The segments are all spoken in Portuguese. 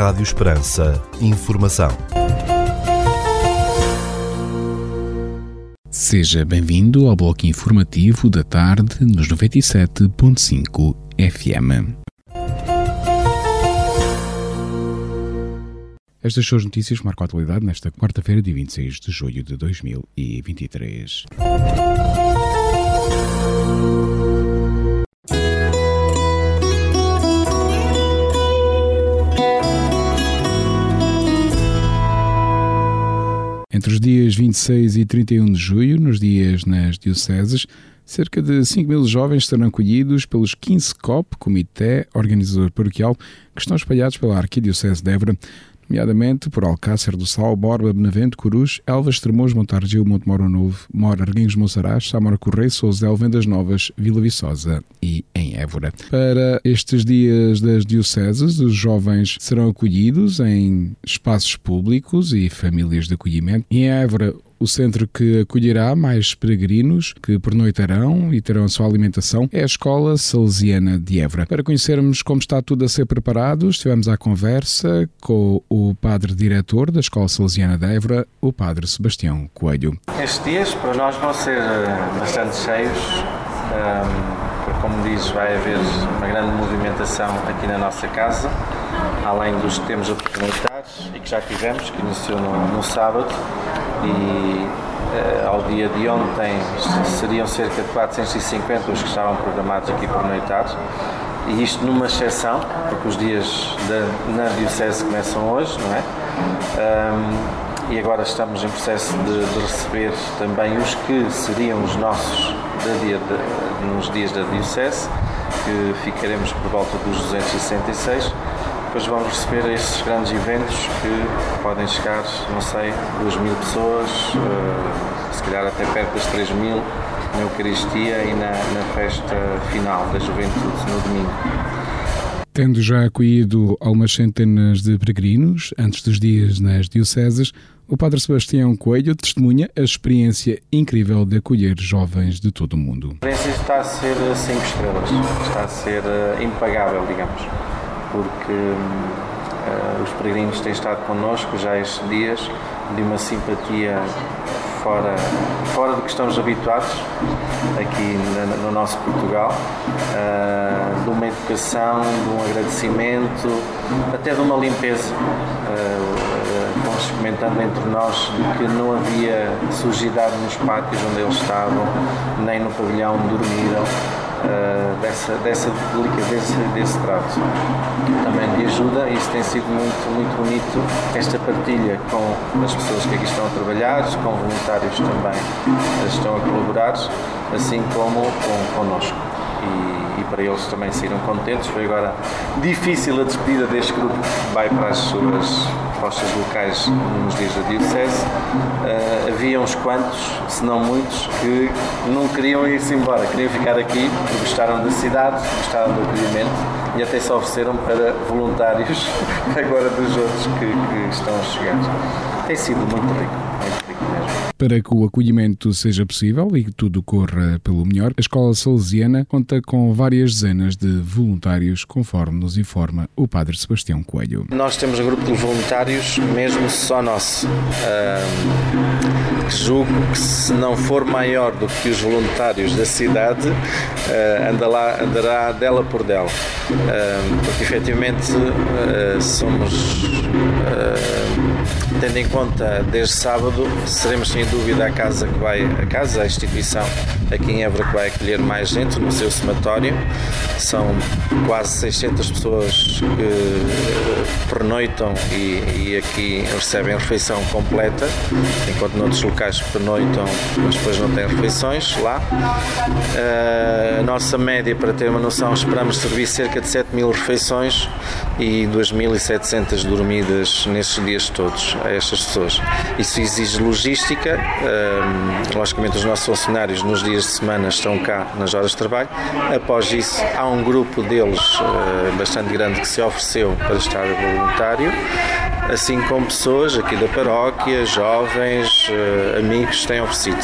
Rádio Esperança. Informação. Seja bem-vindo ao bloco informativo da tarde nos 97.5 FM. Estas são as notícias marcam a atualidade nesta quarta-feira, dia 26 de julho de 2023. Entre os dias 26 e 31 de julho, nos dias nas dioceses, cerca de 5 mil jovens serão acolhidos pelos 15 COP, Comitê Organizador Paroquial, que estão espalhados pela Arquidiocese de Évora, nomeadamente por Alcácer do Sal, Borba, Benavente, Corus, Elvas, Tremoso, Montargil, Monte Moro Novo, Mora, Arguinhos, Monsaraz, Samora Correia, Souzel, Vendas Novas, Vila Viçosa e em Évora. Para estes dias das dioceses, os jovens serão acolhidos em espaços públicos e famílias de acolhimento. Em Évora, o centro que acolherá mais peregrinos que pernoitarão e terão a sua alimentação é a Escola Salesiana de Évora. Para conhecermos como está tudo a ser preparado, estivemos à conversa com o padre diretor da Escola Salesiana de Évora, o padre Sebastião Coelho. Estes dias para nós vão ser eh, bastante cheios. porque, como dizes, vai haver uma grande movimentação aqui na nossa casa, além dos que temos a oportunidade e que já tivemos, que iniciou no, no sábado e uh, ao dia de ontem seriam cerca de 450 os que estavam programados aqui por noitados e isto numa exceção, porque os dias da, na Diocese começam hoje, não é? Um, e agora estamos em processo de, de, receber também os que seriam os nossos dia de, nos dias da Diocese, que ficaremos por volta dos 266 depois vamos receber estes grandes eventos que podem chegar, não sei, 2 mil pessoas, uh, se calhar até perto das 3 mil na Eucaristia e na, na festa final da juventude no domingo. Tendo já acolhido algumas centenas de peregrinos antes dos dias nas dioceses, o Padre Sebastião Coelho testemunha a experiência incrível de acolher jovens de todo o mundo. A experiência está a ser 5 estrelas, está a ser uh, impagável, digamos porque uh, os peregrinos têm estado connosco já estes dias de uma simpatia fora, fora do que estamos habituados aqui no nosso Portugal, uh, de uma educação, de um agradecimento, até de uma limpeza. Uh, fomos comentando entre nós que não havia sujidade nos pátios onde eles estavam, nem no pavilhão onde dormiram uh, dessa, dessa delicadeza desse trato. Também de ajuda, isso tem sido muito, muito bonito, esta partilha com as pessoas que aqui estão a trabalhar, com voluntários também que estão a colaborar, assim como com, connosco. E, e, para eles também saíram contentes. Foi agora difícil a despedida deste grupo vai para as suas postas locais nos dias da Diocese. Uh, havia uns quantos, se não muitos, que não queriam ir-se embora, queriam ficar aqui porque gostaram da cidade, gostaram do acolhimento e até se ofereceram para voluntários agora dos outros que, que estão a chegar. Tem sido muito rico. Para que o acolhimento seja possível e que tudo corra pelo melhor, a Escola Salesiana conta com várias dezenas de voluntários, conforme nos informa o Padre Sebastião Coelho. Nós temos um grupo de voluntários, mesmo só nosso. que julgo que se não for maior do que os voluntários da cidade, uh, andará dela por dela. porque efetivamente uh, somos, tendo em conta desde sábado, seremos sem dúvida a casa que vai, a casa, a instituição aqui em Évora que vai acolher mais gente no seu somatório. São quase 600 pessoas que pernoitam e, e aqui recebem refeição completa, enquanto noutros locais pernoitam, mas depois não têm refeições lá. Uh, a nossa média, para ter uma noção, esperamos servir cerca de 7 mil refeições e 2.700 dormidas nesses dias todos a estas pessoas. Isso exige logística, uh, logicamente os nossos funcionários nos dias de semana estão cá nas horas de trabalho. Após isso, há um grupo deles uh, bastante grande que se ofereceu para estar voluntário, assim como pessoas aqui da paróquia, jovens, uh, amigos têm oferecido.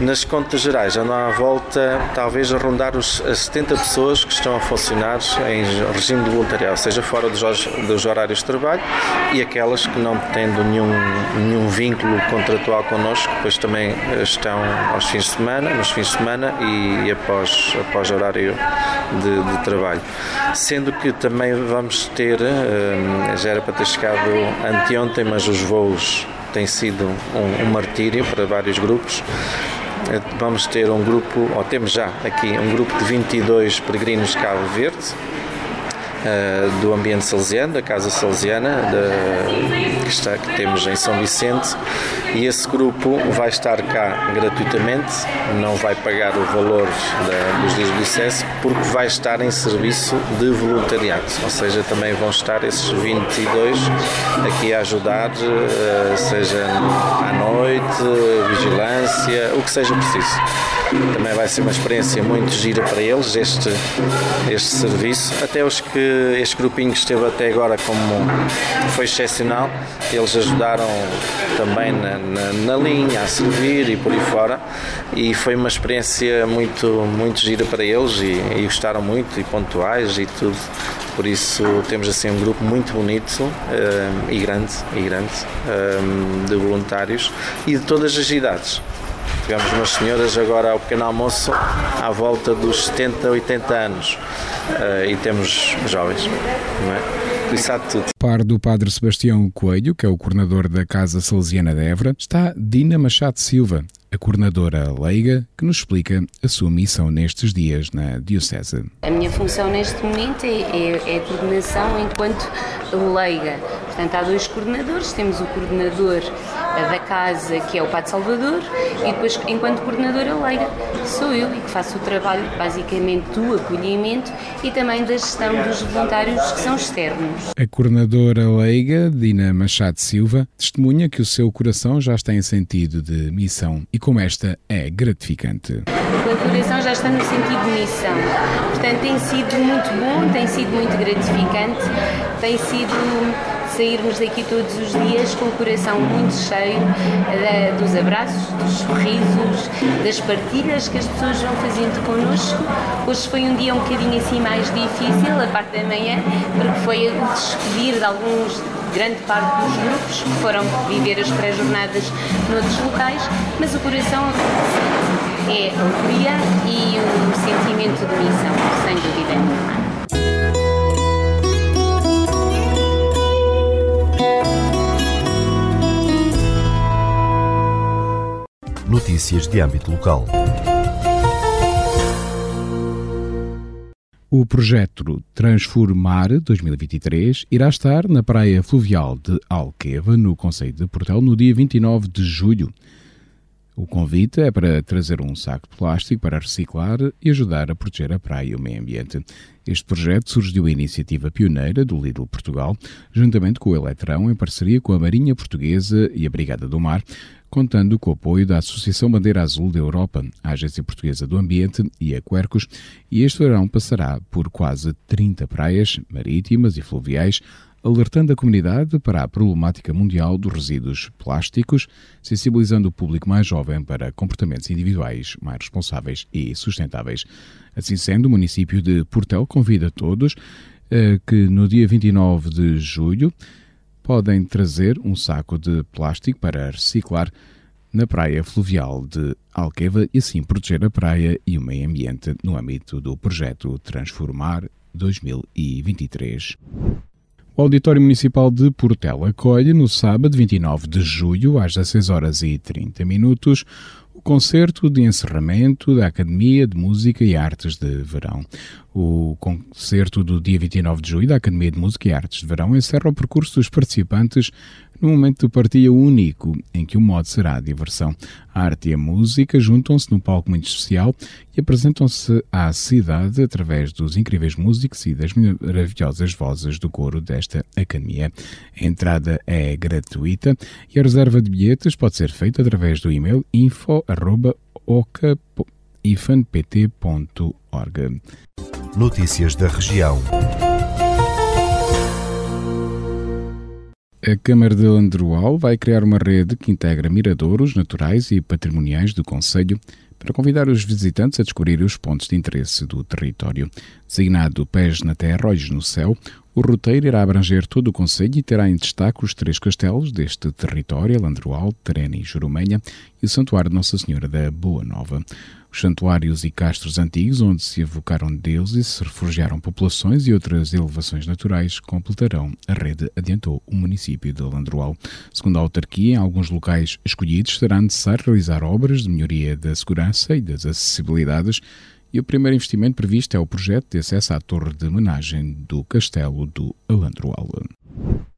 Nas contas gerais andam à volta, talvez, a rondar os, as 70 pessoas que estão a funcionar em regime de voluntariado, seja fora dos, horários de trabalho e aquelas que não tendo nenhum, nenhum vínculo contratual connosco, depois também estão aos fins de semana, nos fins de semana e, e após, após horário de, de, trabalho. Sendo que também vamos ter, eh, já era para ter chegado anteontem, mas os voos têm sido um, um martírio para vários grupos eh, vamos ter um grupo, ou temos já aqui um grupo de 22 peregrinos de Cabo Verde, uh, do ambiente salesiano, da Casa Salesiana, de, que, está, que temos em São Vicente, e esse grupo vai estar cá gratuitamente, não vai pagar o valor da, dos dias de licença, porque vai estar em serviço de voluntariado, ou seja, também vão estar esses 22 aqui a ajudar, uh, seja à noite, vigilância, o que seja preciso. Também vai ser uma experiência muito gira para eles este, este serviço. Até os que este grupinho que esteve até agora como foi excepcional, eles ajudaram também na, na, na linha a servir e por aí fora e foi uma experiência muito, muito gira para eles e, e gostaram muito e pontuais e tudo. Por isso temos assim um grupo muito bonito um, eh, e grande, e grande um, eh, de voluntários e de todas as idades. Tivemos umas senhoras agora ao pequeno almoço à volta dos 70, 80 anos uh, e temos jovens, não é? Par do Padre Sebastião Coelho, que é o coordenador da Casa Salesiana de Évora, está Dina Machado Silva, a coordenadora leiga, que nos explica a sua missão nestes dias na Diocese. A minha função neste momento é, é, é a coordenação enquanto leiga. Portanto, há dois coordenadores, temos o coordenador da casa, que é o Padre Salvador, e depois, enquanto coordenadora leiga, sou eu e que faço o trabalho basicamente do acolhimento e também da gestão dos voluntários que são externos. A coordenadora leiga, Dina Machado Silva, testemunha que o seu coração já está em sentido de missão e como esta é gratificante. O coração já está no sentido de missão. Portanto, tem sido muito bom, tem sido muito gratificante, tem sido sairmos daqui todos os dias com o coração muito cheio dos abraços, dos sorrisos, das partilhas que as pessoas vão fazendo connosco. Hoje foi um dia um bocadinho assim mais difícil, a parte da manhã, porque foi o despedir de alguns grande parte dos grupos que foram viver as pré-jornadas noutros locais, mas o coração é alegria e um sentimento de missão, sem dúvida nenhuma. Notícias de âmbito local. O projeto Transformar 2023 irá estar na praia fluvial de Alqueva, no Conselho de Portel, no dia 29 de julho. O convite é para trazer um saco de plástico para reciclar e ajudar a proteger a praia e o meio ambiente. Este projeto surgiu a iniciativa pioneira do Lidl Portugal, juntamente com o Eletrão, em parceria com a Marinha Portuguesa e a Brigada do Mar, contando com o apoio da Associação Bandeira Azul da Europa, a Agência Portuguesa do Ambiente e a Quercus, e este verão passará por quase 30 praias marítimas e fluviais, alertando a comunidade para a problemática mundial dos resíduos plásticos, sensibilizando o público mais jovem para comportamentos individuais mais responsáveis e sustentáveis. Assim sendo, o município de Portel convida todos eh, que no dia 29 de julho podem trazer um saco de plástico para reciclar na praia fluvial de Alqueva e assim proteger a praia e o meio ambiente no âmbito do projeto Transformar 2023. O Auditório Municipal de Portela acolhe no sábado 29 de julho, às 16 horas e 30 minutos, o concerto de encerramento da Academia de Música e Artes de Verão. O concerto do dia 29 de julho da Academia de Música e Artes de Verão encerra o percurso dos participantes num momento de partilha único, em que o modo será a diversão. A arte e a música juntam-se num palco muito especial e apresentam-se à cidade através dos incríveis músicos e das maravilhosas vozes do coro desta academia. A entrada é gratuita e a reserva de bilhetes pode ser feita através do e-mail info.oca.ifanpt.org. Notícias da região. A Câmara de Landrual vai criar uma rede que integra miradouros naturais e patrimoniais do Conselho para convidar os visitantes a descobrir os pontos de interesse do território. Designado Pés na Terra, Olhos no Céu, o roteiro irá abranger todo o Conselho e terá em destaque os três castelos deste território, Landroal, Terena e Jurumenha, e o Santuário de Nossa Senhora da Boa Nova. Os santuários e castros antigos, onde se evocaram deuses se refugiaram populações e outras elevações naturais, completarão a rede, adiantou o município de Landroal. Segundo a autarquia, em alguns locais escolhidos será necessário realizar obras de melhoria da segurança e das acessibilidades e o primeiro investimento previsto é o projeto de acesso à torre de homenagem do Castelo do Alandroal.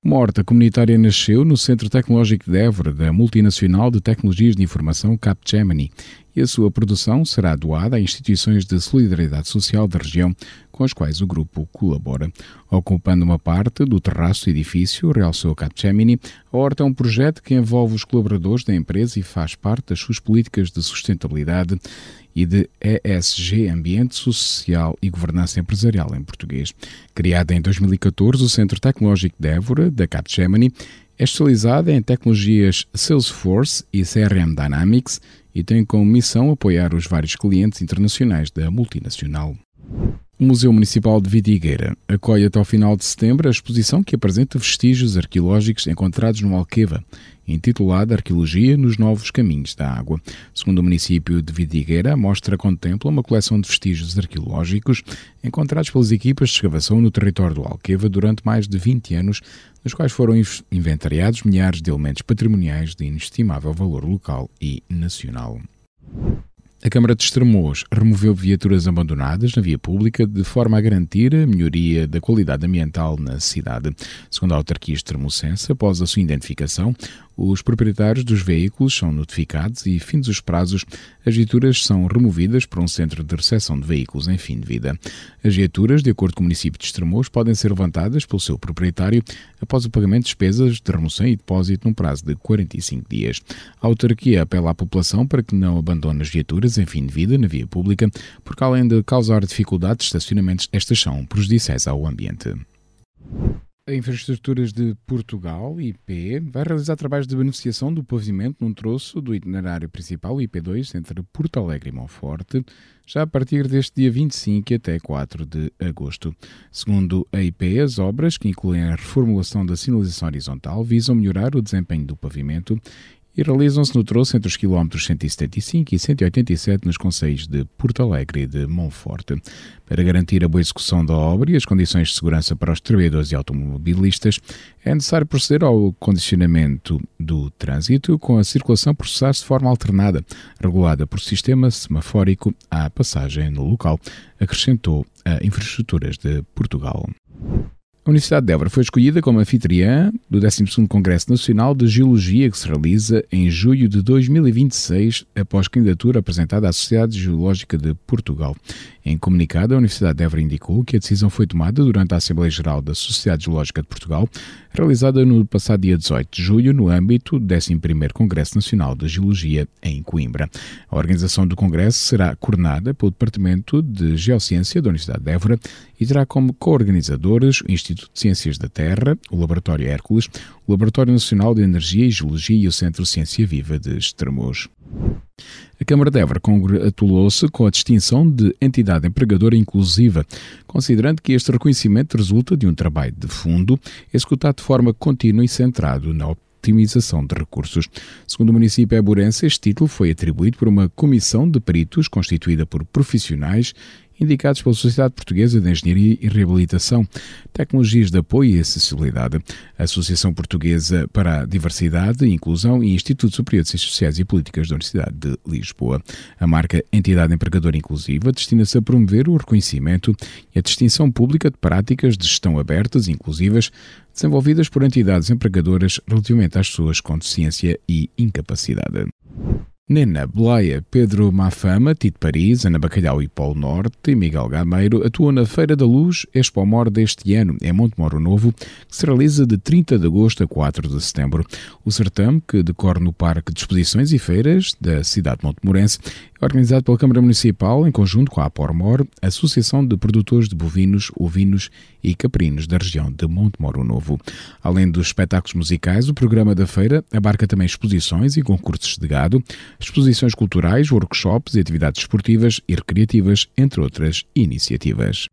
Uma horta comunitária nasceu no Centro Tecnológico de Évora, da multinacional de tecnologias de informação Capgemini, e a sua produção será doada a instituições de solidariedade social da região com as quais o grupo colabora. Ocupando uma parte do terraço do edifício, realçou Capgemini, a Horta é um projeto que envolve os colaboradores da empresa e faz parte das suas políticas de sustentabilidade e de ESG, Ambiente Social e Governança Empresarial em português. Criada em 2014, o Centro Tecnológico de Évora, da Capgemini, é especializada em tecnologias Salesforce e CRM Dynamics e tem como missão apoiar os vários clientes internacionais da multinacional. O Museu Municipal de Vidigueira acolhe até ao final de setembro a exposição que apresenta vestígios arqueológicos encontrados no Alqueva, intitulada Arqueologia nos Novos Caminhos da Água. Segundo o município de Vidigueira, a mostra contempla uma coleção de vestígios arqueológicos encontrados pelas equipas de escavação no território do Alqueva durante mais de 20 anos, nos quais foram inventariados milhares de elementos patrimoniais de inestimável valor local e nacional. A Câmara de Estremoz removeu viaturas abandonadas na via pública de forma a garantir a melhoria da qualidade ambiental na cidade. Segundo a autarquia extremocense, após a sua identificação, os proprietários dos veículos são notificados e, fins os prazos, as viaturas são removidas para um centro de recepção de veículos em fim de vida. As viaturas, de acordo com o município de Estremoz, podem ser levantadas pelo seu proprietário após o pagamento de despesas de remoção e depósito num prazo de 45 dias. A autarquia apela à população para que não abandone as viaturas em fim de vida na via pública, porque além de causar dificuldades de estacionamentos, estas são prejudiciais ao ambiente. A Infraestruturas de Portugal, IP, vai realizar trabalhos de beneficiação do pavimento num troço do itinerário principal, IP2, entre Porto Alegre e Monforte, já a partir deste dia 25 até 4 de agosto. Segundo a IP, as obras, que incluem a reformulação da sinalização horizontal, visam melhorar o desempenho do pavimento e realizam-se no troço entre os quilómetros 175 e 187 nos concelhos de Porto Alegre e de Monforte. Para garantir a boa execução da obra e as condições de segurança para os trabalhadores e automobilistas, é necessário proceder ao condicionamento do trânsito com a circulação processar-se de forma alternada, regulada por sistema semafórico à passagem no local, acrescentou a Infraestruturas de Portugal. A Universidade de Évora foi escolhida como anfitriã do 12º Congresso Nacional de Geologia que se realiza em julho de 2026, após candidatura apresentada à Sociedade Geológica de Portugal. Em comunicado, a Universidade de Évora indicou que a decisão foi tomada durante a Assembleia Geral da Sociedade Geológica de Portugal, realizada no passado dia 18 de julho, no âmbito do 11º Congresso Nacional de Geologia em Coimbra. A organização do Congresso será coordenada pelo Departamento de Geociência da Universidade de Évora e terá como co-organizadores o Instituto de Ciências da Terra, o Laboratório Hércules, o Laboratório Nacional de Energia e Geologia e o Centro Ciência Viva de Estremoz. A Câmara de Évora congratulou-se com a distinção de entidade empregadora inclusiva, considerando que este reconhecimento resulta de um trabalho de fundo executado de forma contínua e centrado na optimização de recursos. Segundo o município Eburense, este título foi atribuído por uma comissão de peritos constituída por profissionais indicados pela Sociedade Portuguesa de Engenharia e Reabilitação, Tecnologias de Apoio e Acessibilidade, Associação Portuguesa para a Diversidade e Inclusão e Instituto Superior de Ciências Sociais e Políticas da Universidade de Lisboa. A marca Entidade Empregadora Inclusiva destina-se a promover o reconhecimento e a distinção pública de práticas de gestão abertas e inclusivas desenvolvidas por entidades empregadoras relativamente às pessoas com deficiência e incapacidade. Nena, Beleia, Pedro Mafama, Tito Paris, Ana Bacalhau e Polo Norte e Miguel Gameiro atuam na Feira da Luz Expo Mor deste ano, em Montemoro Novo, que se realiza de 30 de agosto a 4 de setembro. O certame, que decorre no Parque de Exposições e Feiras da cidade de Montemorense, organizado pela Câmara Municipal, em conjunto com a Apormor, Associação de Produtores de Bovinos, Ovinos e Caprinos da região de Montemoro Novo. Além dos espetáculos musicais, o programa da feira abarca também exposições e concursos de gado, exposições culturais, workshops e atividades esportivas e recreativas, entre outras iniciativas.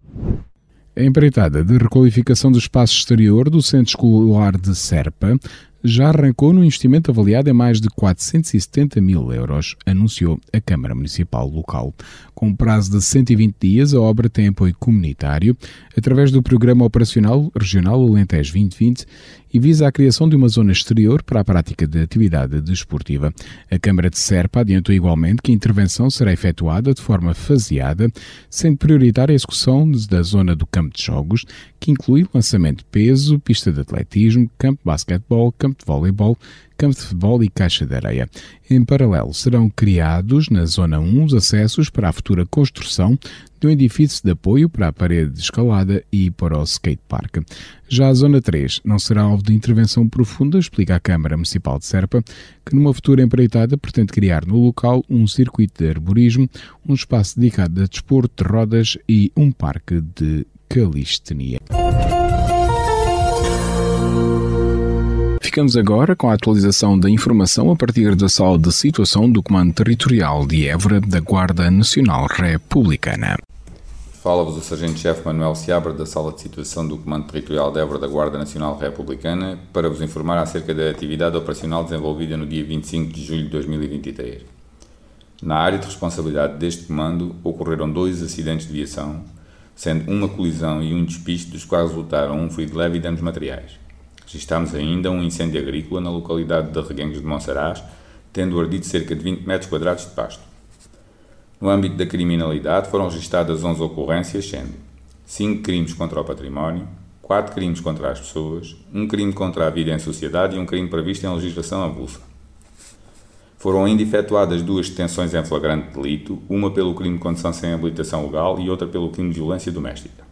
A empreitada de requalificação do espaço exterior do Centro Escolar de Serpa já arrancou no investimento avaliado em mais de 470 mil euros, anunciou a Câmara Municipal local. Com um prazo de 120 dias, a obra tem apoio comunitário através do Programa Operacional Regional Alentejo 2020 e visa a criação de uma zona exterior para a prática de atividade desportiva. A Câmara de Serpa adiantou igualmente que a intervenção será efetuada de forma faseada, sendo prioritária a execução da zona do campo de jogos, que inclui lançamento de peso, pista de atletismo, campo de basquetebol, campo de voleibol, campo de futebol e caixa de areia. Em paralelo, serão criados na Zona 1 os acessos para a futura construção de um edifício de apoio para a parede de escalada e para o skatepark. Já a Zona 3 não será alvo de intervenção profunda, explica a Câmara Municipal de Serpa, que numa futura empreitada pretende criar no local um circuito de arborismo, um espaço dedicado a desporto de rodas e um parque de calistenia. Ficamos agora com a atualização da informação a partir da sala de situação do Comando Territorial de Évora da Guarda Nacional Republicana. Fala-vos o Sargento-Chefe Manuel Seabra da Sala de Situação do Comando Territorial de Évora da Guarda Nacional Republicana para vos informar acerca da atividade operacional desenvolvida no dia 25 de julho de 2023. Na área de responsabilidade deste comando ocorreram dois acidentes de viação, sendo uma colisão e um despiste dos quais resultaram um ferido leve e danos materiais. Registámos ainda um incêndio agrícola na localidade de Reguengos de Monsaraz, tendo ardido cerca de 20 metros quadrados de pasto. No âmbito da criminalidade foram registadas 11 ocorrências, sendo 5 crimes contra o património, 4 crimes contra as pessoas, um crime contra a vida em sociedade e um crime previsto em legislação avulsa. Foram ainda efetuadas duas detenções em flagrante delito, uma pelo crime de condução sem habilitação legal e outra pelo crime de violência doméstica.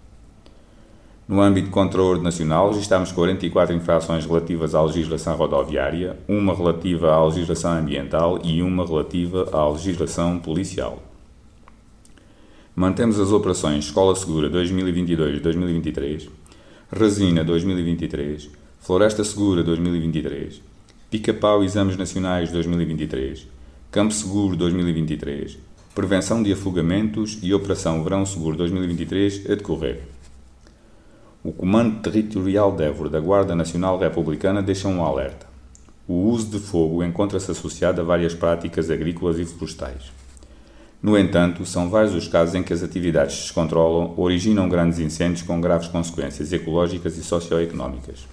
No âmbito controle nacional, registramos 44 infrações relativas à legislação rodoviária, uma relativa à legislação ambiental e uma relativa à legislação policial. Mantemos as operações Escola Segura 2022-2023, Resina 2023, Floresta Segura 2023, Pica-Pau Exames Nacionais 2023, Campo Seguro 2023, Prevenção de Afogamentos e Operação Verão Seguro 2023 a decorrer. O Comando Territorial de Évora da Guarda Nacional Republicana deixa um alerta. O uso de fogo encontra-se associado a várias práticas agrícolas e florestais. No entanto, são vários os casos em que as atividades se descontrolam originam grandes incêndios com graves consequências ecológicas e socioeconómicas.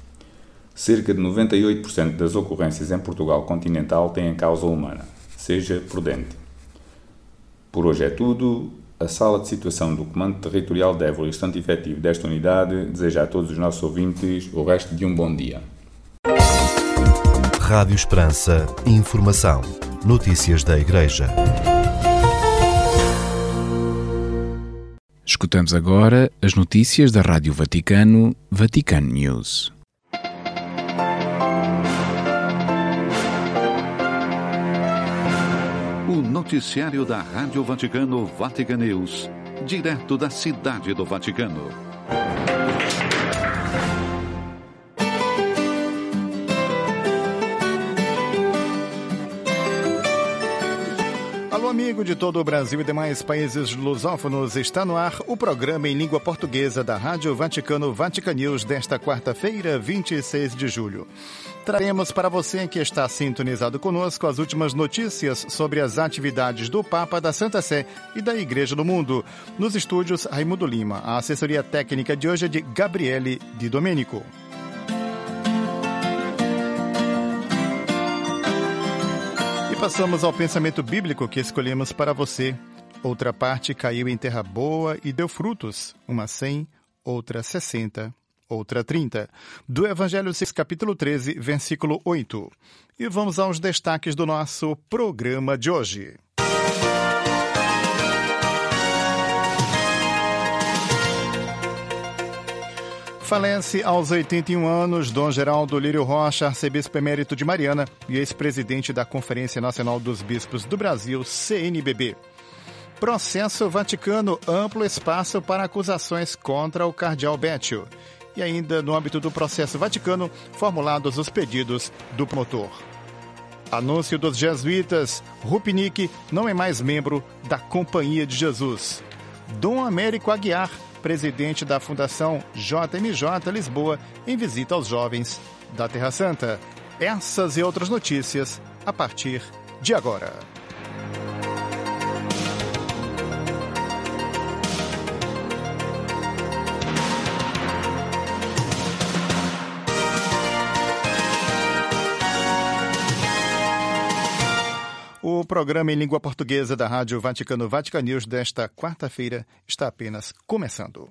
Cerca de 98% das ocorrências em Portugal continental têm causa humana. Seja prudente. Por hoje é tudo a sala de situação do Comando Territorial de Évora e o estante efetivo desta unidade deseja a todos os nossos ouvintes o resto de um bom dia. Rádio Esperança. Informação. Notícias da Igreja. Escutamos agora as notícias da Rádio Vaticano, Vatican News. O noticiário da Rádio Vaticano, Vatican News. Direto da Cidade do Vaticano. Amigo de todo o Brasil e demais países lusófonos, está no ar o programa em língua portuguesa da Rádio Vaticano Vatican News desta quarta-feira, 26 de julho. Traremos para você que está sintonizado conosco as últimas notícias sobre as atividades do Papa, da Santa Sé e da Igreja do Mundo. Nos estúdios, Raimundo Lima. A assessoria técnica de hoje é de Gabriele Di Domenico. Passamos ao pensamento bíblico que escolhemos para você. Outra parte caiu em terra boa e deu frutos, uma cem, outra sessenta outra 30, do Evangelho 6, capítulo 13, versículo 8. E vamos aos destaques do nosso programa de hoje. Falece aos 81 anos Dom Geraldo Lírio Rocha, arcebispo emérito de Mariana e ex-presidente da Conferência Nacional dos Bispos do Brasil, CNBB. Processo Vaticano, amplo espaço para acusações contra o cardeal Bétio. E ainda no âmbito do processo Vaticano, formulados os pedidos do promotor. Anúncio dos jesuítas, Rupinique não é mais membro da Companhia de Jesus. Dom Américo Aguiar, presidente da Fundação JMJ Lisboa, em visita aos jovens da Terra Santa. Essas e outras notícias a partir de agora. O programa em língua portuguesa da Rádio Vaticano Vatican News desta quarta-feira está apenas começando.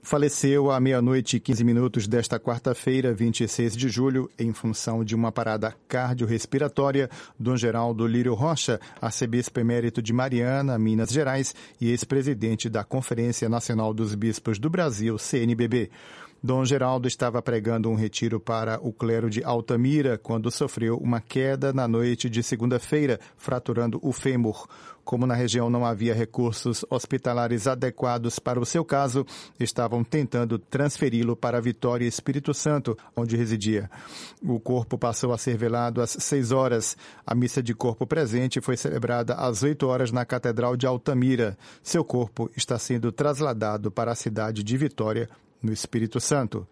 Faleceu à meia-noite e 15 minutos desta quarta-feira, 26 de julho, em função de uma parada cardiorrespiratória, Dom Geraldo Lírio Rocha, arcebispo emérito de Mariana, Minas Gerais, e ex-presidente da Conferência Nacional dos Bispos do Brasil, CNBB. Dom Geraldo estava pregando um retiro para o clero de Altamira quando sofreu uma queda na noite de segunda-feira, fraturando o fêmur. Como na região não havia recursos hospitalares adequados para o seu caso, estavam tentando transferi-lo para Vitória Espírito Santo, onde residia. O corpo passou a ser velado às seis horas. A missa de corpo presente foi celebrada às oito horas na Catedral de Altamira. Seu corpo está sendo trasladado para a cidade de Vitória, no Espírito Santo.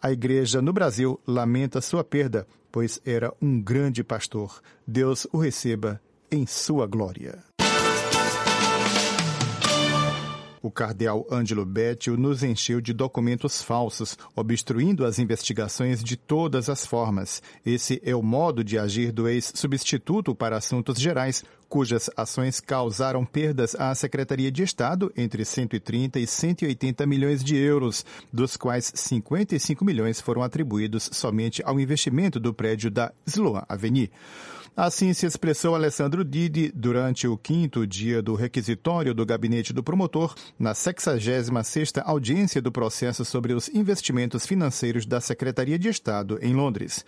A igreja no Brasil lamenta sua perda, pois era um grande pastor. Deus o receba em sua glória. O cardeal Ângelo Bétio nos encheu de documentos falsos, obstruindo as investigações de todas as formas. Esse é o modo de agir do ex-substituto para assuntos gerais, cujas ações causaram perdas à Secretaria de Estado entre 130 e 180 milhões de euros, dos quais 55 milhões foram atribuídos somente ao investimento do prédio da Sloan Avenue. Assim se expressou Alessandro Didi durante o quinto dia do requisitório do gabinete do promotor, na 66ª audiência do processo sobre os investimentos financeiros da Secretaria de Estado em Londres.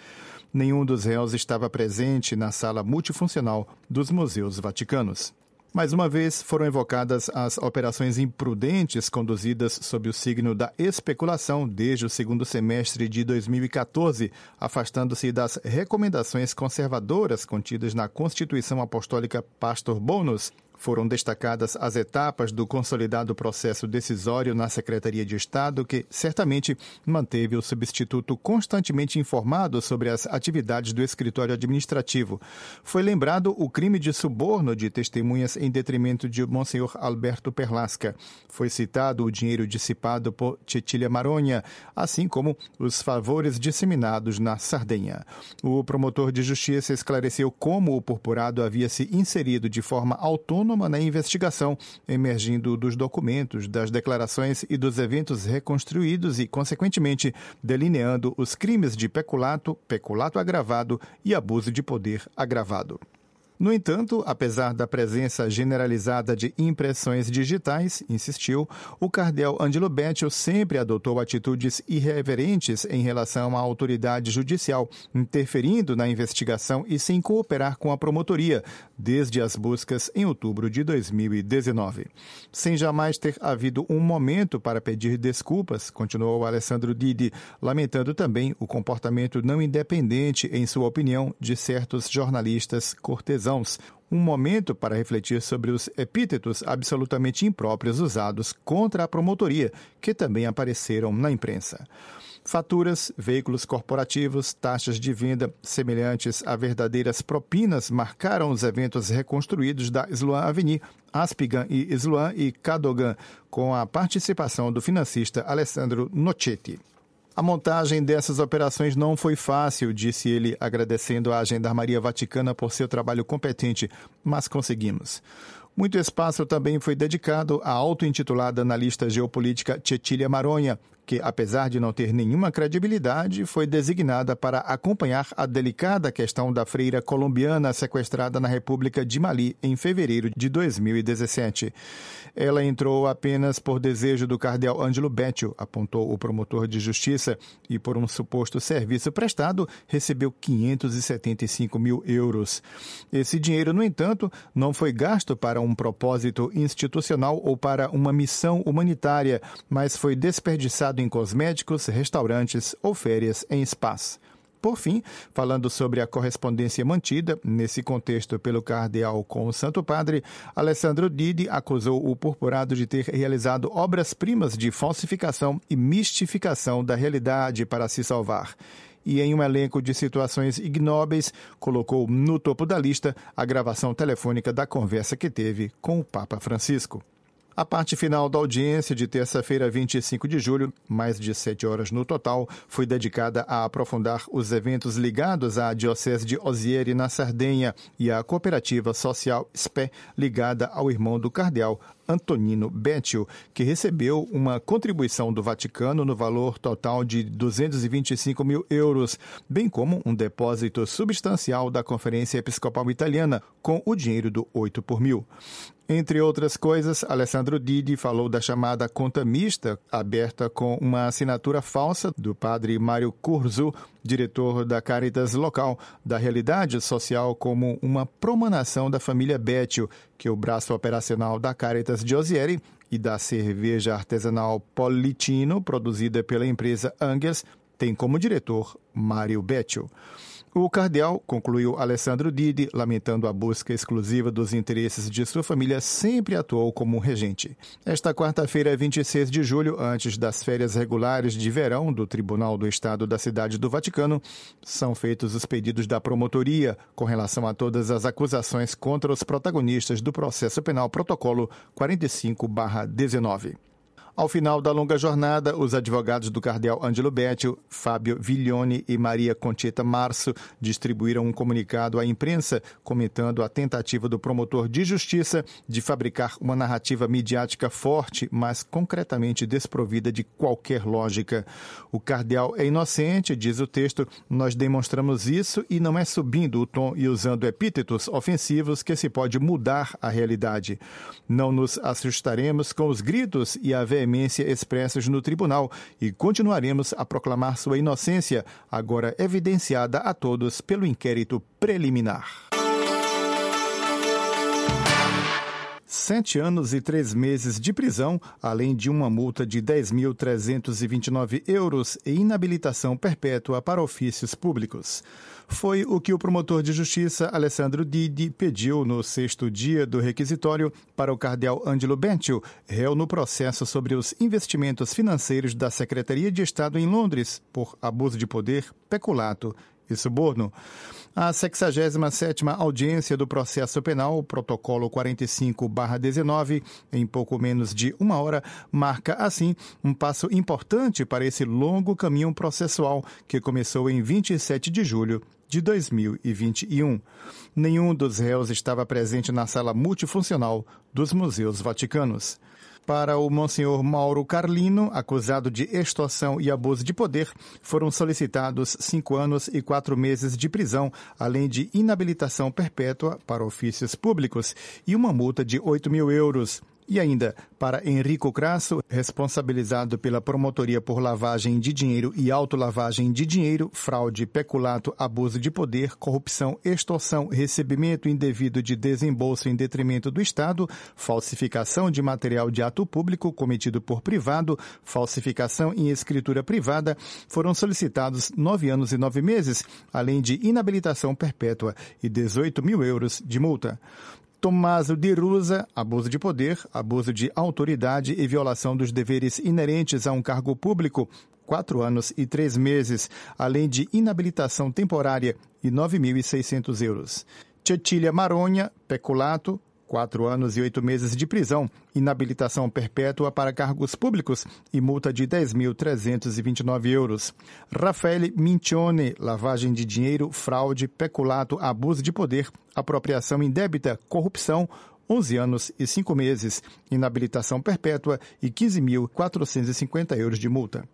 Nenhum dos réus estava presente na sala multifuncional dos Museus Vaticanos. Mais uma vez foram evocadas as operações imprudentes conduzidas sob o signo da especulação desde o segundo semestre de 2014, afastando-se das recomendações conservadoras contidas na Constituição Apostólica Pastor Bonus, foram destacadas as etapas do consolidado processo decisório na Secretaria de Estado, que certamente manteve o substituto constantemente informado sobre as atividades do escritório administrativo. Foi lembrado o crime de suborno de testemunhas em detrimento de Monsenhor Alberto Perlasca. Foi citado o dinheiro dissipado por Cecília Maronha, assim como os favores disseminados na Sardenha. O promotor de justiça esclareceu como o purpurado havia se inserido de forma autônoma autônoma na investigação, emergindo dos documentos, das declarações e dos eventos reconstruídos e, consequentemente, delineando os crimes de peculato, peculato agravado e abuso de poder agravado. No entanto, apesar da presença generalizada de impressões digitais, insistiu, o cardeal Angelo Bettel sempre adotou atitudes irreverentes em relação à autoridade judicial, interferindo na investigação e sem cooperar com a promotoria, desde as buscas em outubro de 2019. Sem jamais ter havido um momento para pedir desculpas, continuou Alessandro Didi, lamentando também o comportamento não independente, em sua opinião, de certos jornalistas cortesãos um momento para refletir sobre os epítetos absolutamente impróprios usados contra a promotoria, que também apareceram na imprensa. Faturas, veículos corporativos, taxas de venda semelhantes a verdadeiras propinas marcaram os eventos reconstruídos da Sloan Avenue, Aspigan e Sloan e Cadogan, com a participação do financista Alessandro Nocetti. A montagem dessas operações não foi fácil, disse ele, agradecendo à Gendarmeria Vaticana por seu trabalho competente, mas conseguimos. Muito espaço também foi dedicado à auto-intitulada analista geopolítica Cecília Maronha, que, apesar de não ter nenhuma credibilidade, foi designada para acompanhar a delicada questão da freira colombiana sequestrada na República de Mali em fevereiro de 2017. Ela entrou apenas por desejo do cardeal Ângelo Betio, apontou o promotor de justiça, e por um suposto serviço prestado, recebeu 575 mil euros. Esse dinheiro, no entanto, não foi gasto para um propósito institucional ou para uma missão humanitária, mas foi desperdiçado em cosméticos, restaurantes ou férias em spas. Por fim, falando sobre a correspondência mantida, nesse contexto, pelo cardeal com o Santo Padre, Alessandro Didi acusou o purpurado de ter realizado obras-primas de falsificação e mistificação da realidade para se salvar e, em um elenco de situações ignóbeis, colocou no topo da lista a gravação telefônica da conversa que teve com o Papa Francisco. A parte final da audiência de terça-feira, 25 de julho, mais de sete horas no total, foi dedicada a aprofundar os eventos ligados à Diocese de Ozieri, na Sardenha, e à cooperativa social SPE, ligada ao irmão do cardeal Antonino Betio, que recebeu uma contribuição do Vaticano no valor total de 225 mil euros, bem como um depósito substancial da Conferência Episcopal Italiana, com o dinheiro do 8 por mil. Entre outras coisas, Alessandro Didi falou da chamada conta mista, aberta com uma assinatura falsa do padre Mário Curzu, diretor da Caritas local, da realidade social como uma promanação da família Bétio, que é o braço operacional da Caritas de Ozieri e da cerveja artesanal Politino, produzida pela empresa Angers, tem como diretor Mário Bétio. O cardeal, concluiu Alessandro Didi, lamentando a busca exclusiva dos interesses de sua família, sempre atuou como regente. Esta quarta-feira, 26 de julho, antes das férias regulares de verão do Tribunal do Estado da Cidade do Vaticano, são feitos os pedidos da promotoria com relação a todas as acusações contra os protagonistas do processo penal protocolo 45/19. Ao final da longa jornada, os advogados do cardeal Angelo Betio, Fábio Viglione e Maria Conchita Março distribuíram um comunicado à imprensa comentando a tentativa do promotor de justiça de fabricar uma narrativa midiática forte, mas concretamente desprovida de qualquer lógica. O cardeal é inocente, diz o texto, nós demonstramos isso e não é subindo o tom e usando epítetos ofensivos que se pode mudar a realidade. Não nos assustaremos com os gritos e a veemência expressas no tribunal e continuaremos a proclamar sua inocência, agora evidenciada a todos pelo inquérito preliminar. Sete anos e três meses de prisão, além de uma multa de 10.329 euros e inabilitação perpétua para ofícios públicos. Foi o que o promotor de justiça Alessandro Didi pediu no sexto dia do requisitório para o cardeal Ângelo Bentil, réu no processo sobre os investimentos financeiros da Secretaria de Estado em Londres por abuso de poder, peculato e suborno. A 67ª audiência do processo penal, protocolo 45/19, em pouco menos de uma hora, marca assim um passo importante para esse longo caminho processual que começou em 27 de julho de 2021. Nenhum dos réus estava presente na sala multifuncional dos Museus Vaticanos. Para o Monsenhor Mauro Carlino, acusado de extorsão e abuso de poder, foram solicitados cinco anos e quatro meses de prisão, além de inabilitação perpétua para ofícios públicos e uma multa de 8 mil euros. E ainda, para Henrico Crasso, responsabilizado pela promotoria por lavagem de dinheiro e autolavagem de dinheiro, fraude, peculato, abuso de poder, corrupção, extorsão, recebimento indevido de desembolso em detrimento do Estado, falsificação de material de ato público cometido por privado, falsificação em escritura privada, foram solicitados nove anos e nove meses, além de inabilitação perpétua e 18 mil euros de multa. Tommaso de Rusa, abuso de poder, abuso de autoridade e violação dos deveres inerentes a um cargo público, quatro anos e três meses, além de inabilitação temporária e 9.600 euros. Cecília Maronha, peculato, quatro anos e oito meses de prisão, inabilitação perpétua para cargos públicos e multa de 10.329 euros. Rafael Mincione, lavagem de dinheiro, fraude, peculato, abuso de poder, apropriação indébita, corrupção, 11 anos e 5 meses, inabilitação perpétua e 15.450 euros de multa.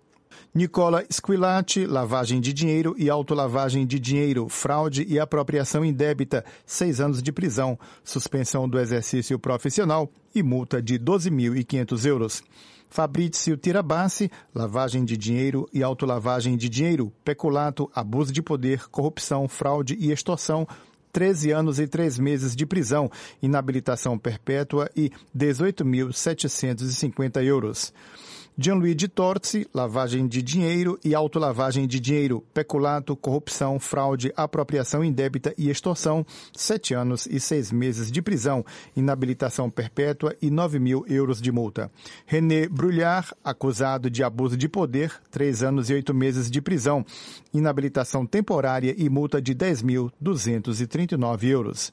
Nicola Squilati, lavagem de dinheiro e autolavagem de dinheiro, fraude e apropriação indébita, seis anos de prisão, suspensão do exercício profissional e multa de 12.500 euros. Fabrício Tirabassi, lavagem de dinheiro e autolavagem de dinheiro, peculato, abuso de poder, corrupção, fraude e extorsão, 13 anos e 3 meses de prisão, inabilitação perpétua e 18.750 euros. Gianluigi Torzi, lavagem de dinheiro e autolavagem de dinheiro, peculato, corrupção, fraude, apropriação indébita e extorsão, sete anos e seis meses de prisão, inabilitação perpétua e nove mil euros de multa. René Brulhar, acusado de abuso de poder, três anos e oito meses de prisão, inabilitação temporária e multa de dez mil duzentos e trinta e nove euros.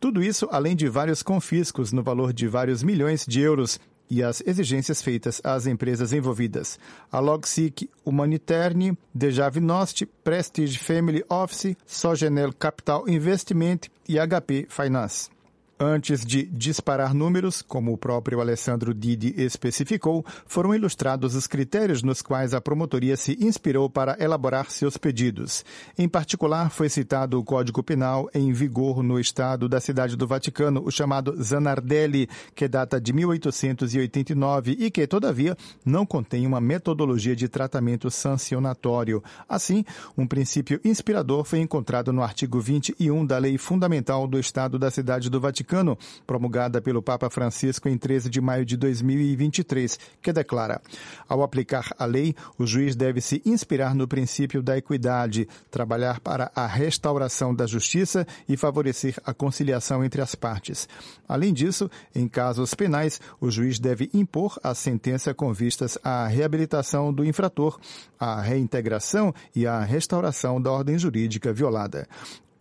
Tudo isso além de vários confiscos no valor de vários milhões de euros e as exigências feitas às empresas envolvidas. A Logseek Humaniterne, Dejavnost, Prestige Family Office, Sogenel Capital Investment e HP Finance. Antes de disparar números, como o próprio Alessandro Didi especificou, foram ilustrados os critérios nos quais a promotoria se inspirou para elaborar seus pedidos. Em particular, foi citado o Código Penal em vigor no Estado da Cidade do Vaticano, o chamado Zanardelli, que data de 1889 e que, todavia, não contém uma metodologia de tratamento sancionatório. Assim, um princípio inspirador foi encontrado no artigo 21 da Lei Fundamental do Estado da Cidade do Vaticano Vaticano, promulgada pelo Papa Francisco em 13 de maio de 2023, que declara: ao aplicar a lei, o juiz deve se inspirar no princípio da equidade, trabalhar para a restauração da justiça e favorecer a conciliação entre as partes. Além disso, em casos penais, o juiz deve impor a sentença com vistas à reabilitação do infrator, à reintegração e à restauração da ordem jurídica violada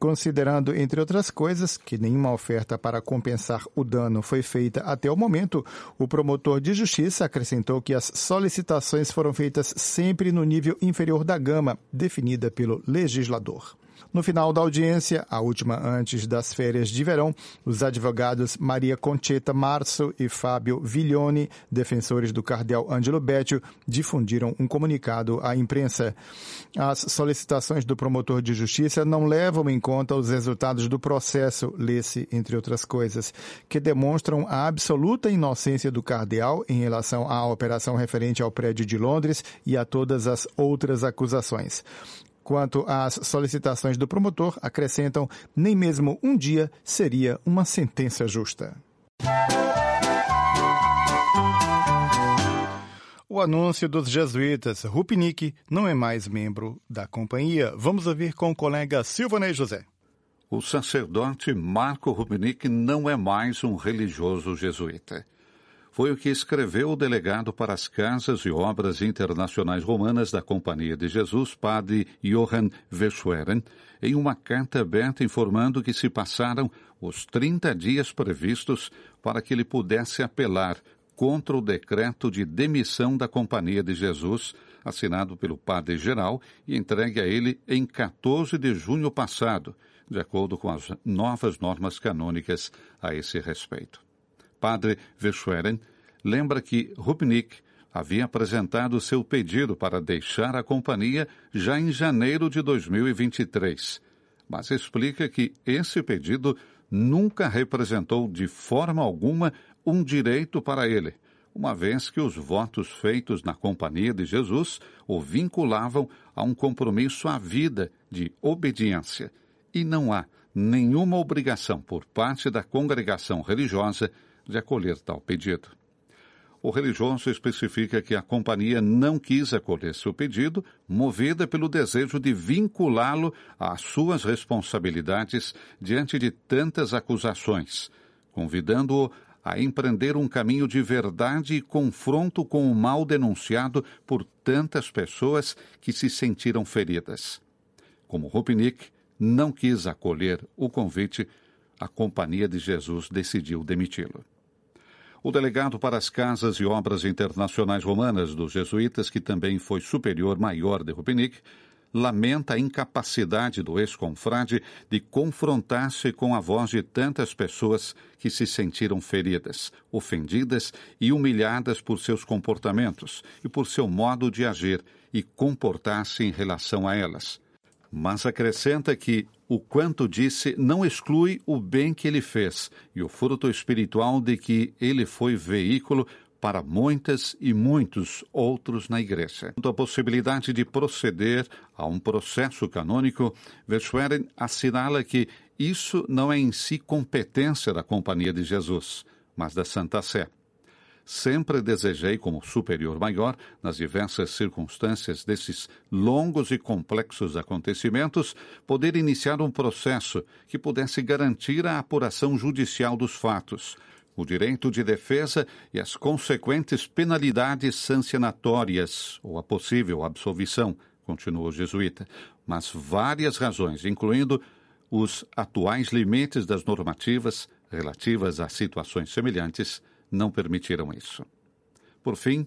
considerando, entre outras coisas, que nenhuma oferta para compensar o dano foi feita até o momento, o promotor de justiça acrescentou que as solicitações foram feitas sempre no nível inferior da gama definida pelo legislador. No final da audiência, a última antes das férias de verão, os advogados Maria Concheta Março e Fábio Viglione, defensores do cardeal Ângelo Bétio, difundiram um comunicado à imprensa. As solicitações do promotor de justiça não levam em conta os resultados do processo, lê-se, entre outras coisas, que demonstram a absoluta inocência do cardeal em relação à operação referente ao prédio de Londres e a todas as outras acusações. Quanto às solicitações do promotor, acrescentam nem mesmo um dia seria uma sentença justa. O anúncio dos jesuítas Rupinique não é mais membro da companhia. Vamos ouvir com o colega Silvanei José. O sacerdote Marco Rupinique não é mais um religioso jesuíta foi o que escreveu o delegado para as Casas e Obras Internacionais Romanas da Companhia de Jesus, padre Johann Verschweren, em uma carta aberta informando que se passaram os 30 dias previstos para que ele pudesse apelar contra o decreto de demissão da Companhia de Jesus, assinado pelo Padre Geral e entregue a ele em 14 de junho passado, de acordo com as novas normas canônicas a esse respeito. Padre Verschweren lembra que Rupnik havia apresentado seu pedido para deixar a companhia já em janeiro de 2023, mas explica que esse pedido nunca representou de forma alguma um direito para ele, uma vez que os votos feitos na Companhia de Jesus o vinculavam a um compromisso à vida de obediência, e não há nenhuma obrigação por parte da congregação religiosa de acolher tal pedido. O religioso especifica que a companhia não quis acolher seu pedido, movida pelo desejo de vinculá-lo às suas responsabilidades diante de tantas acusações, convidando-o a empreender um caminho de verdade e confronto com o mal denunciado por tantas pessoas que se sentiram feridas. Como Rupnik não quis acolher o convite, a Companhia de Jesus decidiu demiti-lo. O delegado para as Casas e Obras Internacionais Romanas dos Jesuítas, que também foi superior maior de Rupinic, lamenta a incapacidade do ex-confrade de confrontar-se com a voz de tantas pessoas que se sentiram feridas, ofendidas e humilhadas por seus comportamentos e por seu modo de agir, e comportar-se em relação a elas. Mas acrescenta que o quanto disse não exclui o bem que ele fez e o fruto espiritual de que ele foi veículo para muitas e muitos outros na igreja. A possibilidade de proceder a um processo canônico, Verschweren assinala que isso não é em si competência da Companhia de Jesus, mas da Santa Sé. Sempre desejei, como superior maior, nas diversas circunstâncias desses longos e complexos acontecimentos, poder iniciar um processo que pudesse garantir a apuração judicial dos fatos, o direito de defesa e as consequentes penalidades sancionatórias ou a possível absolvição, continuou o jesuíta, mas várias razões, incluindo os atuais limites das normativas relativas a situações semelhantes, não permitiram isso. Por fim,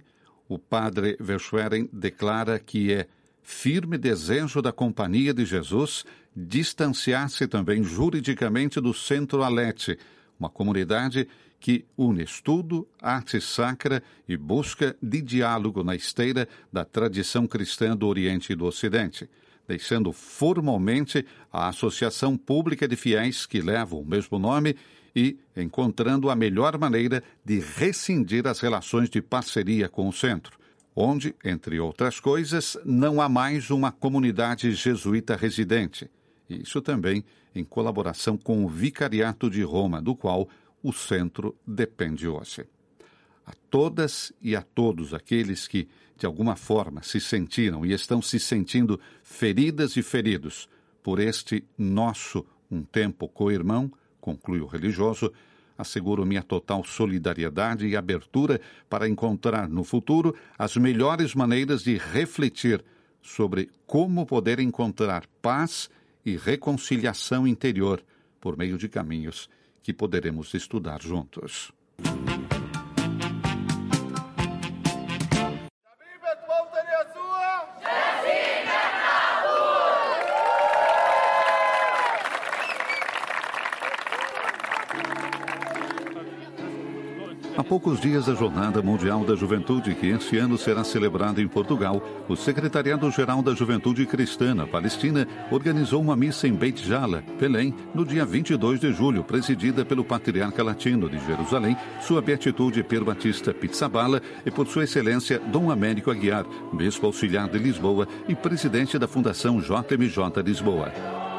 o padre Verschweren declara que é firme desejo da Companhia de Jesus distanciar-se também juridicamente do Centro Alete, uma comunidade que une estudo, arte sacra e busca de diálogo na esteira da tradição cristã do Oriente e do Ocidente, deixando formalmente a Associação Pública de Fiéis que leva o mesmo nome e encontrando a melhor maneira de rescindir as relações de parceria com o centro, onde, entre outras coisas, não há mais uma comunidade jesuíta residente. Isso também em colaboração com o Vicariato de Roma, do qual o centro depende hoje. A todas e a todos aqueles que, de alguma forma, se sentiram e estão se sentindo feridas e feridos por este nosso um tempo co-irmão, conclui o religioso, asseguro minha total solidariedade e abertura para encontrar no futuro as melhores maneiras de refletir sobre como poder encontrar paz e reconciliação interior por meio de caminhos que poderemos estudar juntos. Há poucos dias da Jornada Mundial da Juventude, que este ano será celebrada em Portugal, o Secretariado-Geral da Juventude Cristã na Palestina organizou uma missa em Beit Jala, Belém, no dia 22 de julho, presidida pelo Patriarca Latino de Jerusalém, Sua Beatitude Per Batista Pizzabala e por Sua Excelência Dom Américo Aguiar, Bispo Auxiliar de Lisboa e presidente da Fundação JMJ Lisboa.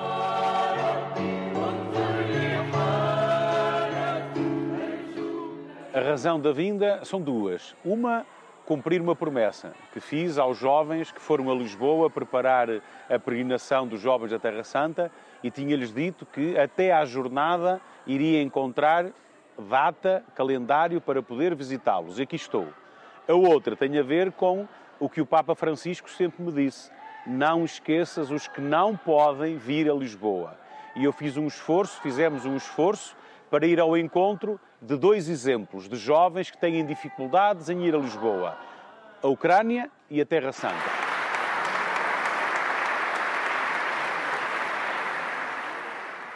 A razão da vinda são duas. Uma, cumprir uma promessa que fiz aos jovens que foram a Lisboa preparar a peregrinação dos jovens da Terra Santa e tinha-lhes dito que até à jornada iria encontrar data, calendário para poder visitá-los. E aqui estou. A outra tem a ver com o que o Papa Francisco sempre me disse: não esqueças os que não podem vir a Lisboa. E eu fiz um esforço, fizemos um esforço para ir ao encontro de dois exemplos de jovens que têm dificuldades em ir a Lisboa: a Ucrânia e a Terra Santa.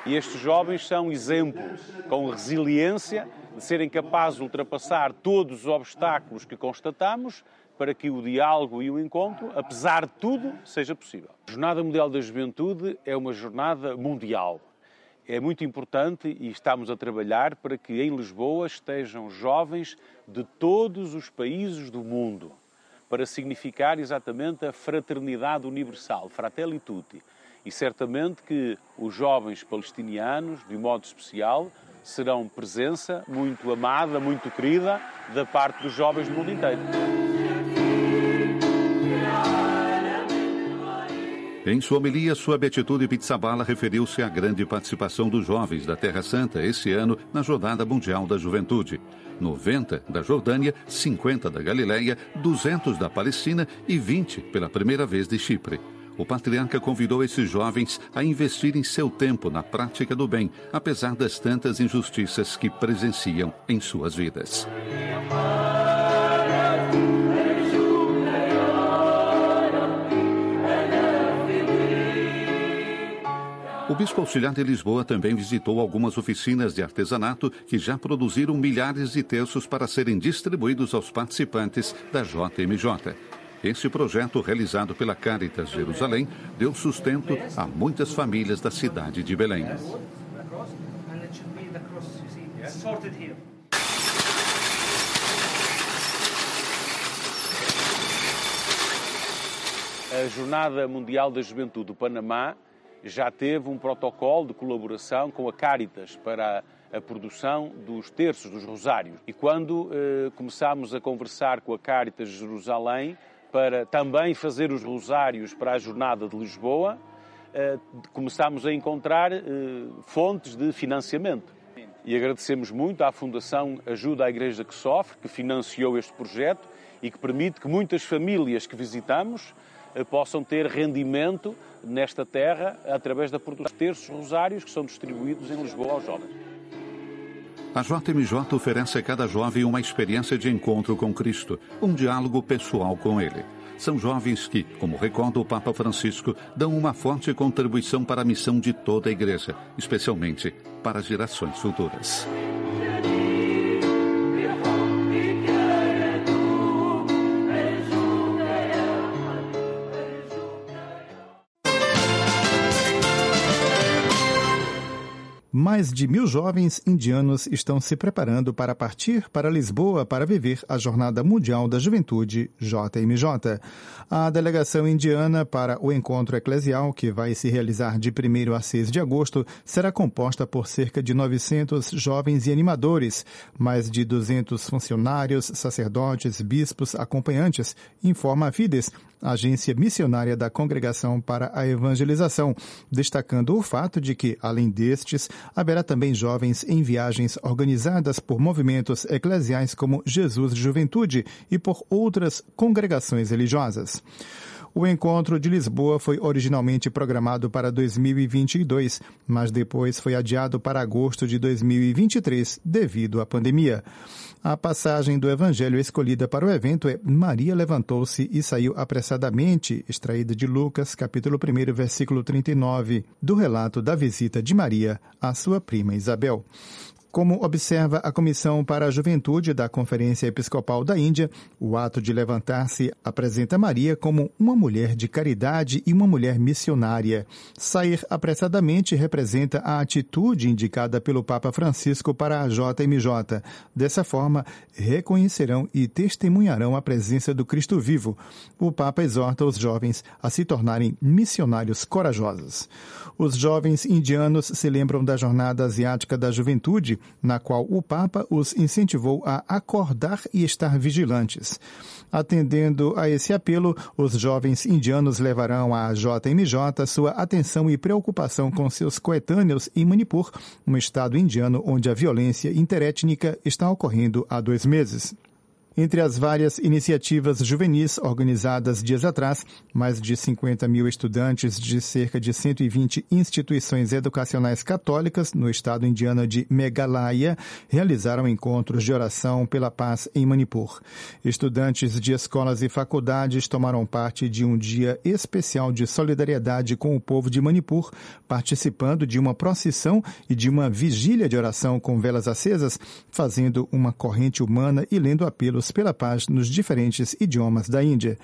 E estes jovens são exemplos, com resiliência, de serem capazes de ultrapassar todos os obstáculos que constatamos para que o diálogo e o encontro, apesar de tudo, seja possível. A Jornada Mundial da Juventude é uma jornada mundial é muito importante e estamos a trabalhar para que em Lisboa estejam jovens de todos os países do mundo, para significar exatamente a fraternidade universal, fratelli tutti. E certamente que os jovens palestinianos, de modo especial, serão presença muito amada, muito querida da parte dos jovens do mundo inteiro. Em sua homilia, sua Beatitude Pizzabala referiu-se à grande participação dos jovens da Terra Santa esse ano na Jornada Mundial da Juventude. 90 da Jordânia, 50 da Galileia, 200 da Palestina e 20 pela primeira vez de Chipre. O patriarca convidou esses jovens a investirem seu tempo na prática do bem, apesar das tantas injustiças que presenciam em suas vidas. Bispo auxiliar de Lisboa também visitou algumas oficinas de artesanato que já produziram milhares de terços para serem distribuídos aos participantes da JMJ. Esse projeto, realizado pela Caritas Jerusalém, deu sustento a muitas famílias da cidade de Belém. A Jornada Mundial da Juventude do Panamá já teve um protocolo de colaboração com a Caritas para a, produção dos terços, dos rosários. E quando eh, começámos a conversar com a Caritas de Jerusalém para também fazer os rosários para a Jornada de Lisboa, eh, começámos a encontrar eh, fontes de financiamento. E agradecemos muito à Fundação Ajuda à Igreja que Sofre, que financiou este projeto e que permite que muitas famílias que visitamos possam ter rendimento nesta terra através da produção de terços rosários que são distribuídos em Lisboa aos jovens. A JMJ oferece a cada jovem uma experiência de encontro com Cristo, um diálogo pessoal com Ele. São jovens que, como recorda o Papa Francisco, dão uma forte contribuição para a missão de toda a Igreja, especialmente para gerações futuras. Mais de mil jovens indianos estão se preparando para partir para Lisboa para viver a Jornada Mundial da Juventude, JMJ. A delegação indiana para o encontro eclesial, que vai se realizar de 1 a 6 de agosto, será composta por cerca de 900 jovens e animadores, mais de 200 funcionários, sacerdotes, bispos, acompanhantes, informa a Fides, agência missionária da Congregação para a Evangelização, destacando o fato de que, além destes, haverá também jovens em viagens organizadas por movimentos eclesiais como Jesus Juventude e por outras congregações religiosas. O encontro de Lisboa foi originalmente programado para 2022, mas depois foi adiado para agosto de 2023 devido à pandemia. A passagem do evangelho escolhida para o evento é Maria levantou-se e saiu apressadamente, extraída de Lucas, capítulo 1, versículo 39, do relato da visita de Maria à sua prima Isabel. Como observa a Comissão para a Juventude da Conferência Episcopal da Índia, o ato de levantar-se apresenta Maria como uma mulher de caridade e uma mulher missionária. Sair apressadamente representa a atitude indicada pelo Papa Francisco para a JMJ. Dessa forma, reconhecerão e testemunharão a presença do Cristo vivo. O Papa exorta os jovens a se tornarem missionários corajosos. Os jovens indianos se lembram da Jornada Asiática da Juventude, na qual o Papa os incentivou a acordar e estar vigilantes. Atendendo a esse apelo, os jovens indianos levarão à JMJ sua atenção e preocupação com seus coetâneos em Manipur, um estado indiano onde a violência interétnica está ocorrendo há dois meses. Entre as várias iniciativas juvenis organizadas dias atrás, mais de 50 mil estudantes de cerca de 120 instituições educacionais católicas no estado indiano de Meghalaya realizaram encontros de oração pela paz em Manipur. Estudantes de escolas e faculdades tomaram parte de um dia especial de solidariedade com o povo de Manipur, participando de uma procissão e de uma vigília de oração com velas acesas, fazendo uma corrente humana e lendo apelos pela paz nos diferentes idiomas da Índia.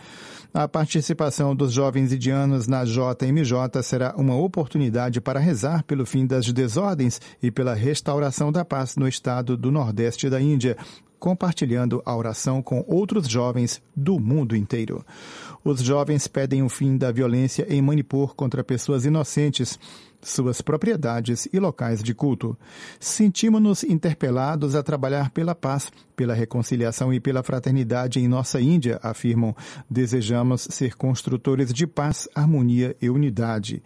A participação dos jovens indianos na JMJ será uma oportunidade para rezar pelo fim das desordens e pela restauração da paz no estado do Nordeste da Índia, compartilhando a oração com outros jovens do mundo inteiro. Os jovens pedem o fim da violência em Manipur contra pessoas inocentes, suas propriedades e locais de culto. Sentimos-nos interpelados a trabalhar pela paz, pela reconciliação e pela fraternidade em nossa Índia, afirmam. Desejamos ser construtores de paz, harmonia e unidade.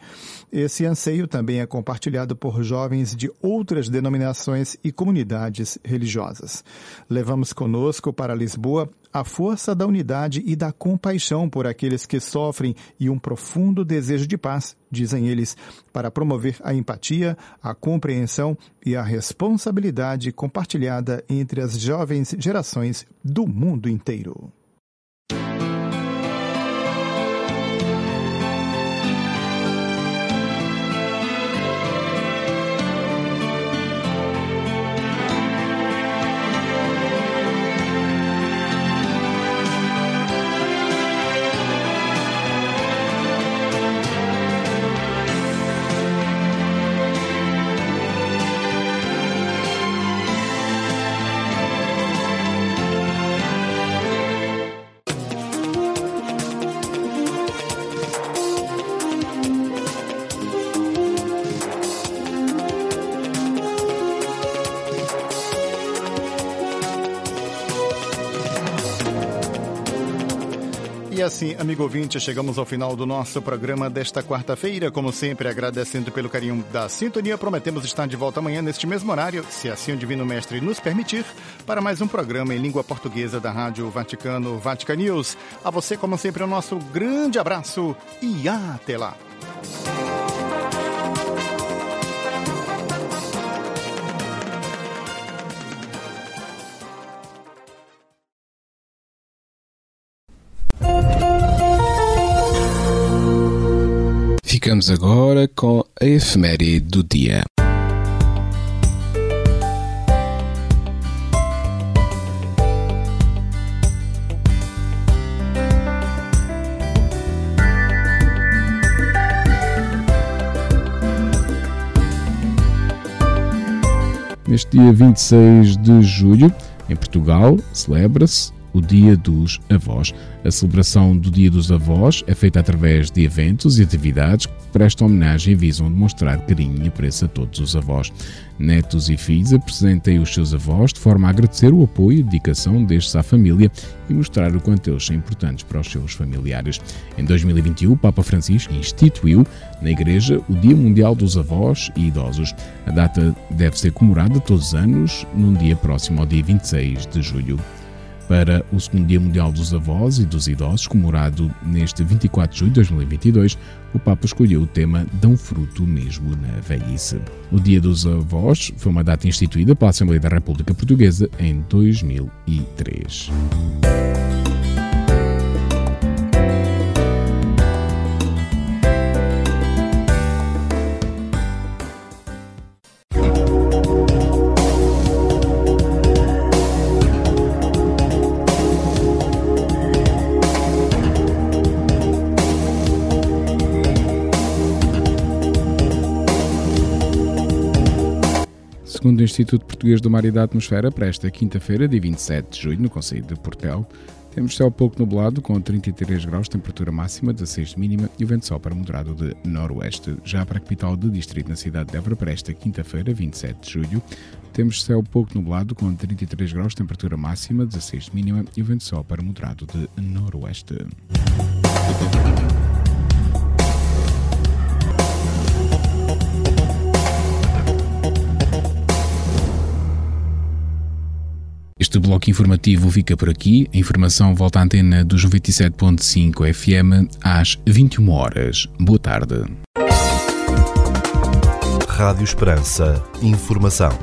Esse anseio também é compartilhado por jovens de outras denominações e comunidades religiosas. Levamos conosco para Lisboa a força da unidade e da compaixão por aqueles que sofrem e um profundo desejo de paz, dizem eles, para promover a empatia, a compreensão e a responsabilidade compartilhada entre as jovens gerações do mundo inteiro. E assim, amigo ouvinte, chegamos ao final do nosso programa desta quarta-feira. Como sempre, agradecendo pelo carinho da sintonia, prometemos estar de volta amanhã neste mesmo horário, se assim o Divino Mestre nos permitir, para mais um programa em língua portuguesa da Rádio Vaticano Vatican News. A você, como sempre, o nosso grande abraço e até lá. Ficamos agora com a efeméride do dia. Neste dia 26 de julho, em Portugal, celebra-se o Dia dos Avós. A celebração do Dia dos Avós é feita através de eventos e atividades que prestam homenagem e visam demonstrar carinho e apreço a todos os avós. Netos e filhos apresentem os seus avós de forma a agradecer o apoio e dedicação destes à família e mostrar o quanto eles são importantes para os seus familiares. Em 2021, o Papa Francisco instituiu na Igreja o Dia Mundial dos Avós e Idosos. A data deve ser comemorada todos os anos, num dia próximo ao dia 26 de julho para o segundo Dia Mundial dos Avós e dos Idosos, comemorado neste 24 de julho de 2022, o Papa escolheu o tema Dão Fruto Mesmo na Velhice. O Dia dos Avós foi uma data instituída pela Assembleia da República Portuguesa em 2003. Segundo o Instituto Português do Mar e da Atmosfera, para esta quinta-feira, dia 27 de julho, no Conselho de Portel, temos céu pouco nublado, com 33 graus, temperatura máxima, 16 de mínima e o vento para moderado de noroeste. Já para a capital do distrito, na cidade de Évora, para esta quinta-feira, 27 de julho, temos céu pouco nublado, com 33 graus, temperatura máxima, 16 de mínima e o vento para moderado de noroeste. Este bloco informativo fica por aqui. A informação volta à antena dos 97.5 FM às 21 horas. Boa tarde. Rádio Esperança. Informação.